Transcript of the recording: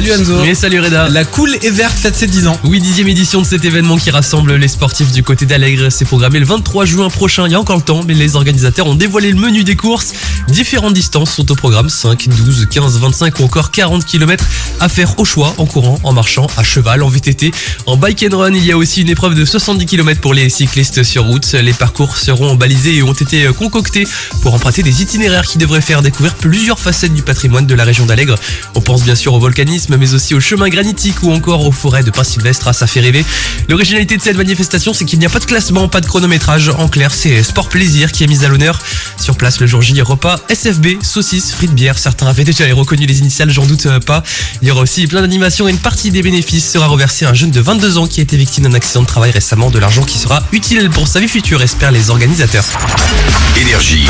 Salut Anzo. Et salut Reda. La cool et verte fête ses 10 ans. Oui, dixième édition de cet événement qui rassemble les sportifs du côté d'Allègre. C'est programmé le 23 juin prochain. Il y a encore le temps, mais les organisateurs ont dévoilé le menu des courses. Différentes distances sont au programme 5, 12, 15, 25 ou encore 40 km à faire au choix en courant, en marchant, à cheval, en VTT, en bike and run. Il y a aussi une épreuve de 70 km pour les cyclistes sur route. Les parcours seront balisés et ont été concoctés pour emprunter des itinéraires qui devraient faire découvrir plusieurs facettes du patrimoine de la région d'Allègre. On pense bien sûr au volcanisme, mais aussi au chemin granitique ou encore aux forêts de Pin-Sylvestre. à ça fait rêver. L'originalité de cette manifestation, c'est qu'il n'y a pas de classement, pas de chronométrage. En clair, c'est sport plaisir qui est mis à l'honneur. Sur place, le jour J, repas SFB, saucisses, frites, bière. Certains avaient déjà reconnu les initiales, j'en doute pas. Il y aura aussi plein d'animations et une partie des bénéfices sera reversée à un jeune de 22 ans qui a été victime d'un accident de travail récemment. De l'argent qui sera utile pour sa vie future, espèrent les organisateurs. Énergie.